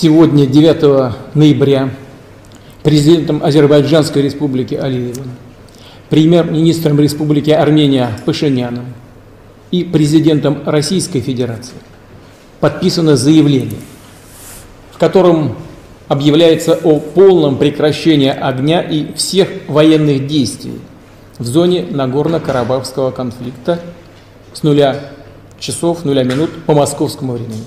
сегодня, 9 ноября, президентом Азербайджанской республики Алиевым, премьер-министром Республики Армения Пашиняном и президентом Российской Федерации подписано заявление, в котором объявляется о полном прекращении огня и всех военных действий в зоне Нагорно-Карабахского конфликта с нуля часов, нуля минут по московскому времени.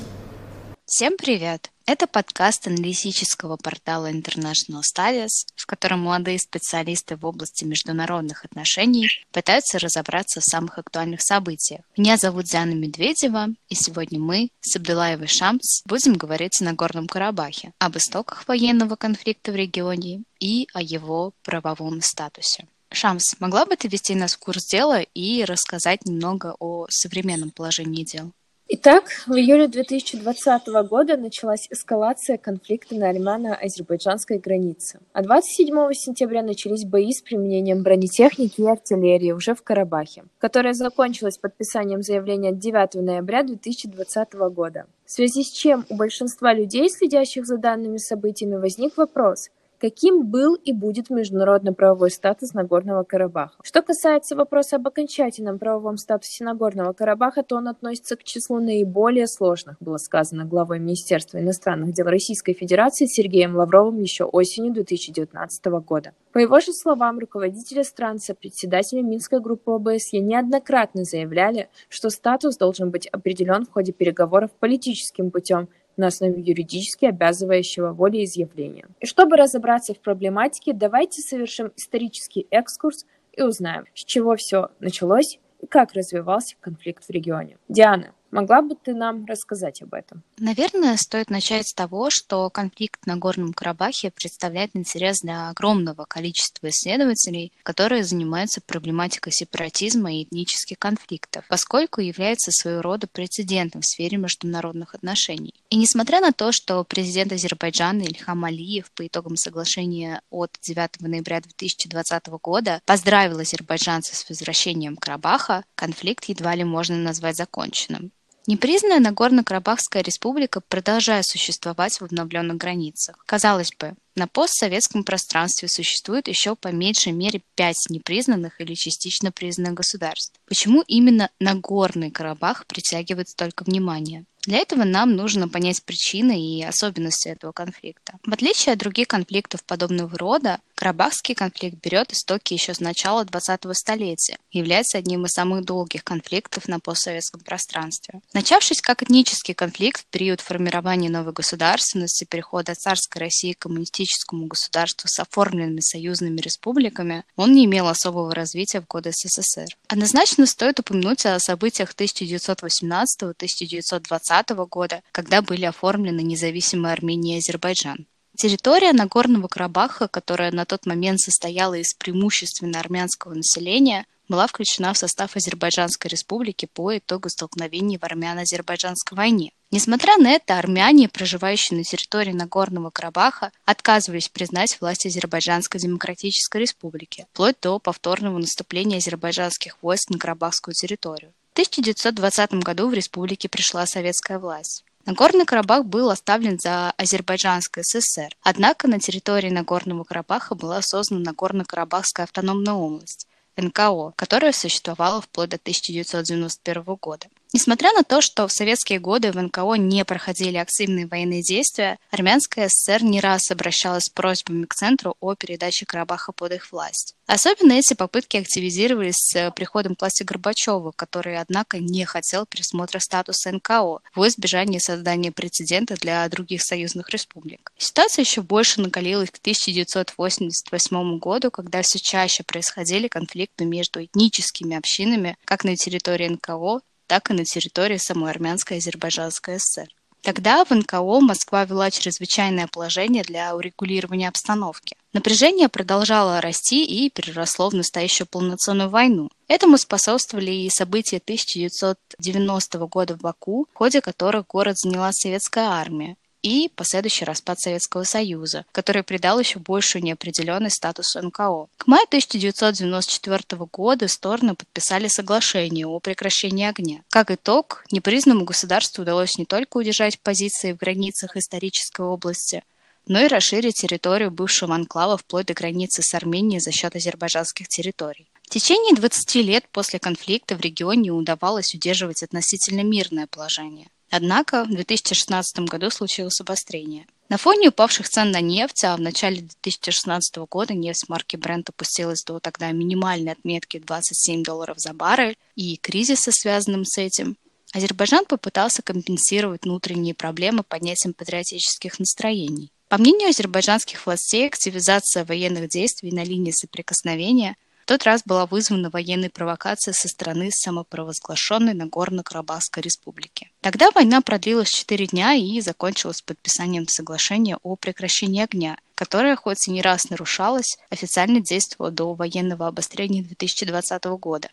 Всем привет! Это подкаст аналитического портала International Studies, в котором молодые специалисты в области международных отношений пытаются разобраться в самых актуальных событиях. Меня зовут Диана Медведева, и сегодня мы с Абдулаевой Шамс будем говорить о Нагорном Карабахе, об истоках военного конфликта в регионе и о его правовом статусе. Шамс, могла бы ты ввести нас в курс дела и рассказать немного о современном положении дел? Итак, в июле 2020 года началась эскалация конфликта на армяно-азербайджанской границе. А 27 сентября начались бои с применением бронетехники и артиллерии уже в Карабахе, которая закончилась подписанием заявления 9 ноября 2020 года. В связи с чем у большинства людей, следящих за данными событиями, возник вопрос, каким был и будет международно-правовой статус Нагорного Карабаха. Что касается вопроса об окончательном правовом статусе Нагорного Карабаха, то он относится к числу наиболее сложных, было сказано главой Министерства иностранных дел Российской Федерации Сергеем Лавровым еще осенью 2019 года. По его же словам, руководители стран, сопредседатели Минской группы ОБСЕ неоднократно заявляли, что статус должен быть определен в ходе переговоров политическим путем на основе юридически обязывающего волеизъявления. И чтобы разобраться в проблематике, давайте совершим исторический экскурс и узнаем, с чего все началось и как развивался конфликт в регионе. Диана, Могла бы ты нам рассказать об этом? Наверное, стоит начать с того, что конфликт на Горном Карабахе представляет интерес для огромного количества исследователей, которые занимаются проблематикой сепаратизма и этнических конфликтов, поскольку является своего рода прецедентом в сфере международных отношений. И несмотря на то, что президент Азербайджана Ильхам Алиев по итогам соглашения от 9 ноября 2020 года поздравил азербайджанцев с возвращением Карабаха, конфликт едва ли можно назвать законченным. Непризнанная Нагорно-Карабахская республика продолжает существовать в обновленных границах. Казалось бы, на постсоветском пространстве существует еще по меньшей мере пять непризнанных или частично признанных государств. Почему именно Нагорный Карабах притягивает столько внимания? Для этого нам нужно понять причины и особенности этого конфликта. В отличие от других конфликтов подобного рода, Карабахский конфликт берет истоки еще с начала 20-го столетия и является одним из самых долгих конфликтов на постсоветском пространстве. Начавшись как этнический конфликт в период формирования новой государственности, перехода царской России к коммунистическому государству с оформленными союзными республиками, он не имел особого развития в годы СССР. Однозначно стоит упомянуть о событиях 1918-1920 1920 года, когда были оформлены независимые Армения и Азербайджан. Территория Нагорного Карабаха, которая на тот момент состояла из преимущественно армянского населения, была включена в состав Азербайджанской республики по итогу столкновений в армяно-азербайджанской войне. Несмотря на это, армяне, проживающие на территории Нагорного Карабаха, отказывались признать власть Азербайджанской Демократической Республики, вплоть до повторного наступления азербайджанских войск на Карабахскую территорию. 1920 году в республике пришла советская власть. Нагорный Карабах был оставлен за Азербайджанской ССР, однако на территории Нагорного Карабаха была создана Нагорно-Карабахская автономная область, НКО, которая существовала вплоть до 1991 года. Несмотря на то, что в советские годы в НКО не проходили активные военные действия, Армянская ССР не раз обращалась с просьбами к Центру о передаче Карабаха под их власть. Особенно эти попытки активизировались с приходом к власти Горбачева, который, однако, не хотел пересмотра статуса НКО в избежание создания прецедента для других союзных республик. Ситуация еще больше накалилась к 1988 году, когда все чаще происходили конфликты между этническими общинами как на территории НКО, так и на территории самой Армянской Азербайджанской ССР. Тогда в НКО Москва вела чрезвычайное положение для урегулирования обстановки. Напряжение продолжало расти и переросло в настоящую полноценную войну. Этому способствовали и события 1990 года в Баку, в ходе которых город заняла советская армия, и последующий распад Советского Союза, который придал еще большую неопределенность статусу НКО. К маю 1994 года стороны подписали соглашение о прекращении огня. Как итог, непризнанному государству удалось не только удержать позиции в границах исторической области, но и расширить территорию бывшего анклава вплоть до границы с Арменией за счет азербайджанских территорий. В течение 20 лет после конфликта в регионе удавалось удерживать относительно мирное положение. Однако в 2016 году случилось обострение. На фоне упавших цен на нефть, а в начале 2016 года нефть марки Brent опустилась до тогда минимальной отметки 27 долларов за баррель, и кризиса, связанным с этим, Азербайджан попытался компенсировать внутренние проблемы поднятием патриотических настроений. По мнению азербайджанских властей, активизация военных действий на линии соприкосновения – тот раз была вызвана военной провокацией со стороны самопровозглашенной Нагорно-Карабахской республики. Тогда война продлилась 4 дня и закончилась подписанием соглашения о прекращении огня, которое, хоть и не раз нарушалось, официально действовало до военного обострения 2020 года.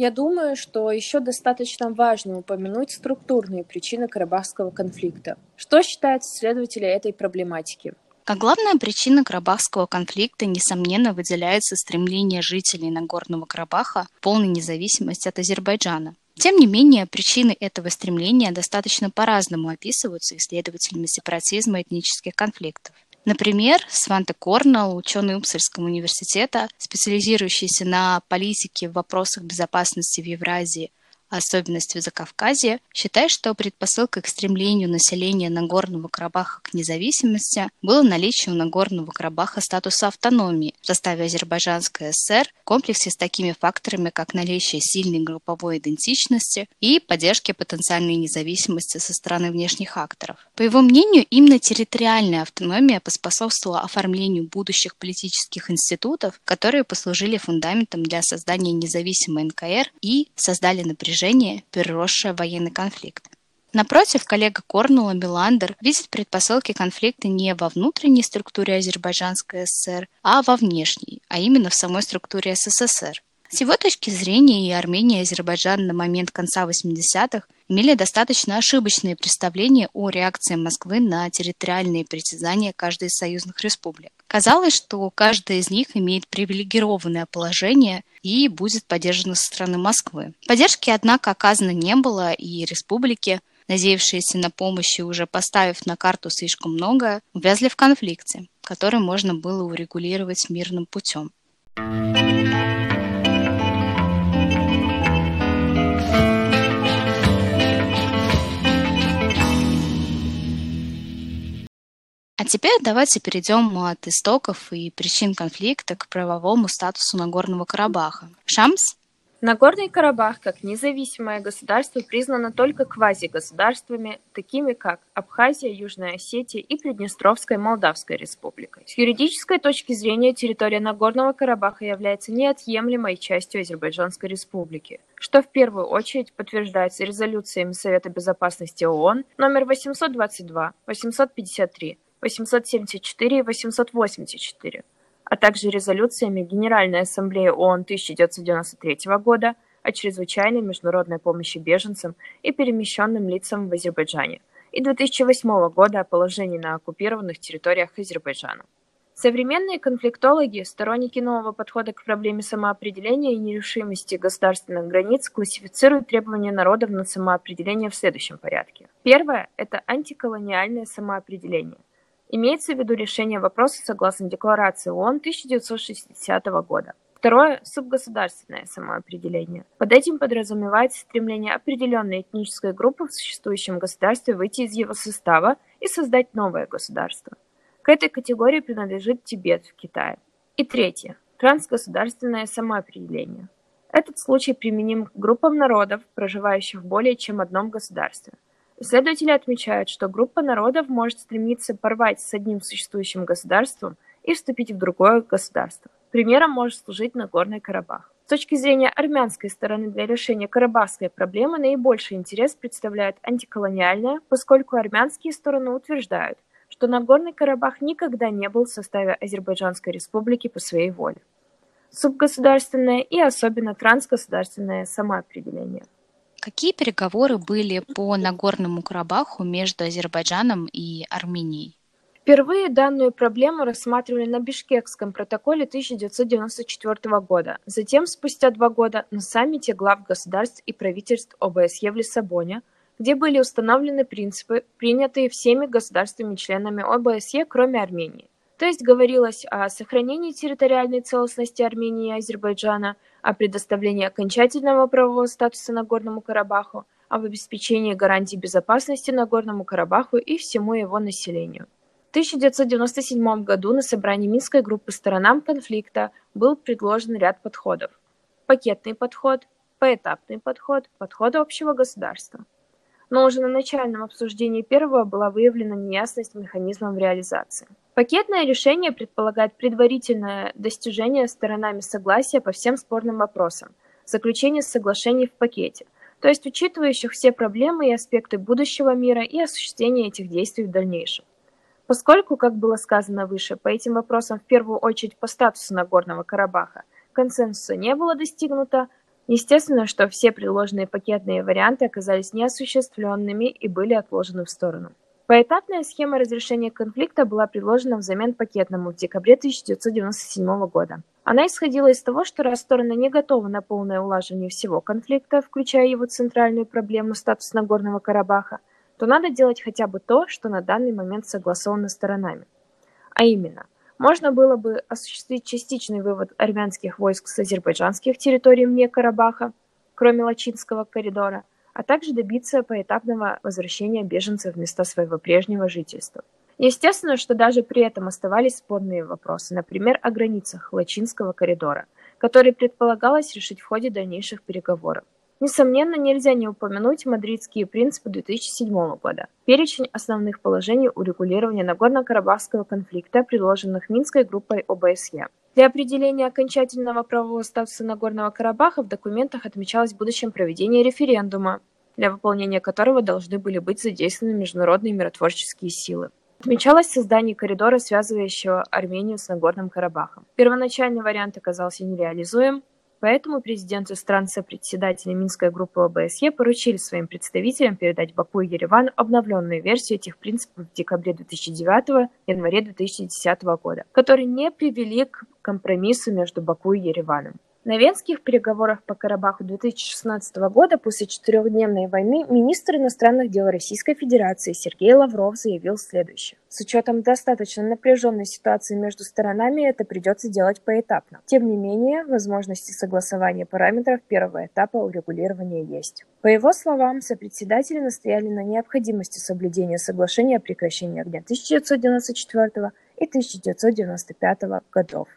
Я думаю, что еще достаточно важно упомянуть структурные причины Карабахского конфликта. Что считают исследователи этой проблематики? Как главная причина Карабахского конфликта, несомненно, выделяется стремление жителей Нагорного Карабаха к полной независимости от Азербайджана. Тем не менее, причины этого стремления достаточно по-разному описываются исследователями сепаратизма и этнических конфликтов. Например, Сванте Корнелл, ученый Упсальского университета, специализирующийся на политике в вопросах безопасности в Евразии, особенность в Закавказье, считает, что предпосылкой к стремлению населения Нагорного Карабаха к независимости было наличие у Нагорного Карабаха статуса автономии в составе Азербайджанской ССР в комплексе с такими факторами, как наличие сильной групповой идентичности и поддержки потенциальной независимости со стороны внешних акторов. По его мнению, именно территориальная автономия поспособствовала оформлению будущих политических институтов, которые послужили фундаментом для создания независимой НКР и создали напряжение напряжение, переросшее в военный конфликт. Напротив, коллега Корнула Миландер видит предпосылки конфликта не во внутренней структуре Азербайджанской ССР, а во внешней, а именно в самой структуре СССР. С его точки зрения и Армения, и Азербайджан на момент конца 80-х имели достаточно ошибочные представления о реакции Москвы на территориальные притязания каждой из союзных республик. Казалось, что каждая из них имеет привилегированное положение и будет поддержана со стороны Москвы. Поддержки, однако, оказано не было, и республики, надеявшиеся на помощь и уже поставив на карту слишком много, увязли в конфликте, который можно было урегулировать мирным путем. А теперь давайте перейдем от истоков и причин конфликта к правовому статусу Нагорного Карабаха. Шамс? Нагорный Карабах как независимое государство признано только квазигосударствами, такими как Абхазия, Южная Осетия и Приднестровская Молдавская республика. С юридической точки зрения территория Нагорного Карабаха является неотъемлемой частью Азербайджанской республики, что в первую очередь подтверждается резолюциями Совета безопасности ООН номер 822, 853, 874 и 884, а также резолюциями Генеральной Ассамблеи ООН 1993 года о чрезвычайной международной помощи беженцам и перемещенным лицам в Азербайджане и 2008 года о положении на оккупированных территориях Азербайджана. Современные конфликтологи, сторонники нового подхода к проблеме самоопределения и нерешимости государственных границ, классифицируют требования народов на самоопределение в следующем порядке. Первое – это антиколониальное самоопределение. Имеется в виду решение вопроса согласно Декларации ООН 1960 года. Второе – субгосударственное самоопределение. Под этим подразумевается стремление определенной этнической группы в существующем государстве выйти из его состава и создать новое государство. К этой категории принадлежит Тибет в Китае. И третье – трансгосударственное самоопределение. Этот случай применим к группам народов, проживающих в более чем одном государстве – Исследователи отмечают, что группа народов может стремиться порвать с одним существующим государством и вступить в другое государство. Примером может служить Нагорный Карабах. С точки зрения армянской стороны для решения карабахской проблемы наибольший интерес представляет антиколониальная, поскольку армянские стороны утверждают, что Нагорный Карабах никогда не был в составе Азербайджанской республики по своей воле. Субгосударственное и особенно трансгосударственное самоопределение. Какие переговоры были по Нагорному Карабаху между Азербайджаном и Арменией? Впервые данную проблему рассматривали на Бишкекском протоколе 1994 года, затем, спустя два года, на саммите глав государств и правительств ОБСЕ в Лиссабоне, где были установлены принципы, принятые всеми государствами-членами ОБСЕ, кроме Армении. То есть говорилось о сохранении территориальной целостности Армении и Азербайджана, о предоставлении окончательного правового статуса Нагорному Карабаху, об обеспечении гарантий безопасности Нагорному Карабаху и всему его населению. В 1997 году на собрании Минской группы сторонам конфликта был предложен ряд подходов. Пакетный подход, поэтапный подход, подход общего государства. Но уже на начальном обсуждении первого была выявлена неясность механизмов реализации. Пакетное решение предполагает предварительное достижение сторонами согласия по всем спорным вопросам, заключение соглашений в пакете, то есть учитывающих все проблемы и аспекты будущего мира и осуществление этих действий в дальнейшем. Поскольку, как было сказано выше, по этим вопросам в первую очередь по статусу Нагорного Карабаха консенсуса не было достигнуто, естественно, что все предложенные пакетные варианты оказались неосуществленными и были отложены в сторону. Поэтапная схема разрешения конфликта была предложена взамен пакетному в декабре 1997 года. Она исходила из того, что раз стороны не готовы на полное улаживание всего конфликта, включая его центральную проблему статус Нагорного Карабаха, то надо делать хотя бы то, что на данный момент согласовано сторонами. А именно, можно было бы осуществить частичный вывод армянских войск с азербайджанских территорий вне Карабаха, кроме Лачинского коридора, а также добиться поэтапного возвращения беженцев в места своего прежнего жительства. Естественно, что даже при этом оставались спорные вопросы, например, о границах Лачинского коридора, которые предполагалось решить в ходе дальнейших переговоров. Несомненно, нельзя не упомянуть мадридские принципы 2007 года, перечень основных положений урегулирования Нагорно-Карабахского конфликта, предложенных Минской группой ОБСЕ. Для определения окончательного правового статуса Нагорного Карабаха в документах отмечалось будущем проведение референдума, для выполнения которого должны были быть задействованы международные миротворческие силы. Отмечалось создание коридора, связывающего Армению с Нагорным Карабахом. Первоначальный вариант оказался нереализуем, Поэтому президенты стран-сопредседателей Минской группы ОБСЕ поручили своим представителям передать Баку и Еревану обновленную версию этих принципов в декабре 2009 январе 2010 года, которые не привели к компромиссу между Баку и Ереваном. На венских переговорах по Карабаху 2016 года после четырехдневной войны министр иностранных дел Российской Федерации Сергей Лавров заявил следующее. С учетом достаточно напряженной ситуации между сторонами это придется делать поэтапно. Тем не менее, возможности согласования параметров первого этапа урегулирования есть. По его словам, сопредседатели настояли на необходимости соблюдения соглашения о прекращении огня 1994 и 1995 годов.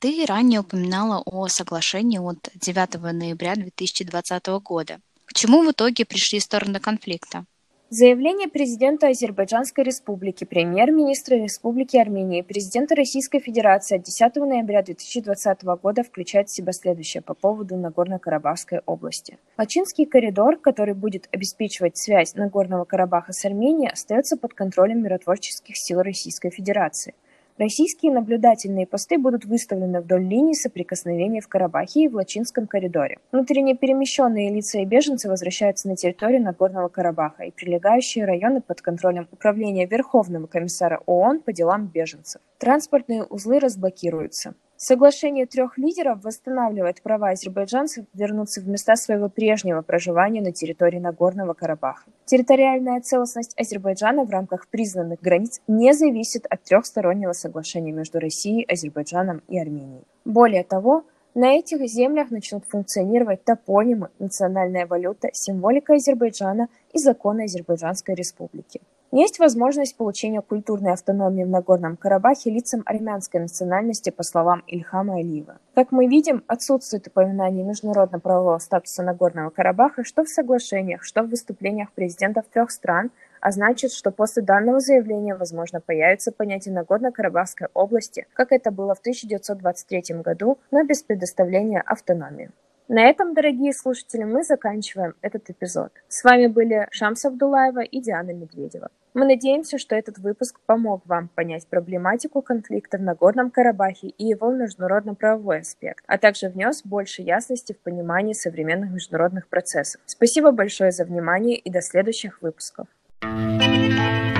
Ты ранее упоминала о соглашении от 9 ноября 2020 года. К чему в итоге пришли стороны конфликта? Заявление президента Азербайджанской республики, премьер-министра Республики Армения и президента Российской Федерации от 10 ноября 2020 года включает в себя следующее по поводу Нагорно-Карабахской области. Лачинский коридор, который будет обеспечивать связь Нагорного Карабаха с Арменией, остается под контролем миротворческих сил Российской Федерации – Российские наблюдательные посты будут выставлены вдоль линии соприкосновения в Карабахе и в Лачинском коридоре. Внутренне перемещенные лица и беженцы возвращаются на территорию Нагорного Карабаха и прилегающие районы под контролем Управления Верховного комиссара ООН по делам беженцев. Транспортные узлы разблокируются. Соглашение трех лидеров восстанавливает права азербайджанцев вернуться в места своего прежнего проживания на территории Нагорного Карабаха. Территориальная целостность Азербайджана в рамках признанных границ не зависит от трехстороннего соглашения между Россией, Азербайджаном и Арменией. Более того, на этих землях начнут функционировать топонимы, национальная валюта, символика Азербайджана и законы Азербайджанской республики. Есть возможность получения культурной автономии в Нагорном Карабахе лицам армянской национальности, по словам Ильхама Алиева. Как мы видим, отсутствует упоминание международно-правового статуса Нагорного Карабаха что в соглашениях, что в выступлениях президентов трех стран, а значит, что после данного заявления, возможно, появится понятие Нагорно-Карабахской области, как это было в 1923 году, но без предоставления автономии. На этом, дорогие слушатели, мы заканчиваем этот эпизод. С вами были Шамс Абдулаева и Диана Медведева. Мы надеемся, что этот выпуск помог вам понять проблематику конфликта в Нагорном Карабахе и его международно-правовой аспект, а также внес больше ясности в понимание современных международных процессов. Спасибо большое за внимание и до следующих выпусков. thank you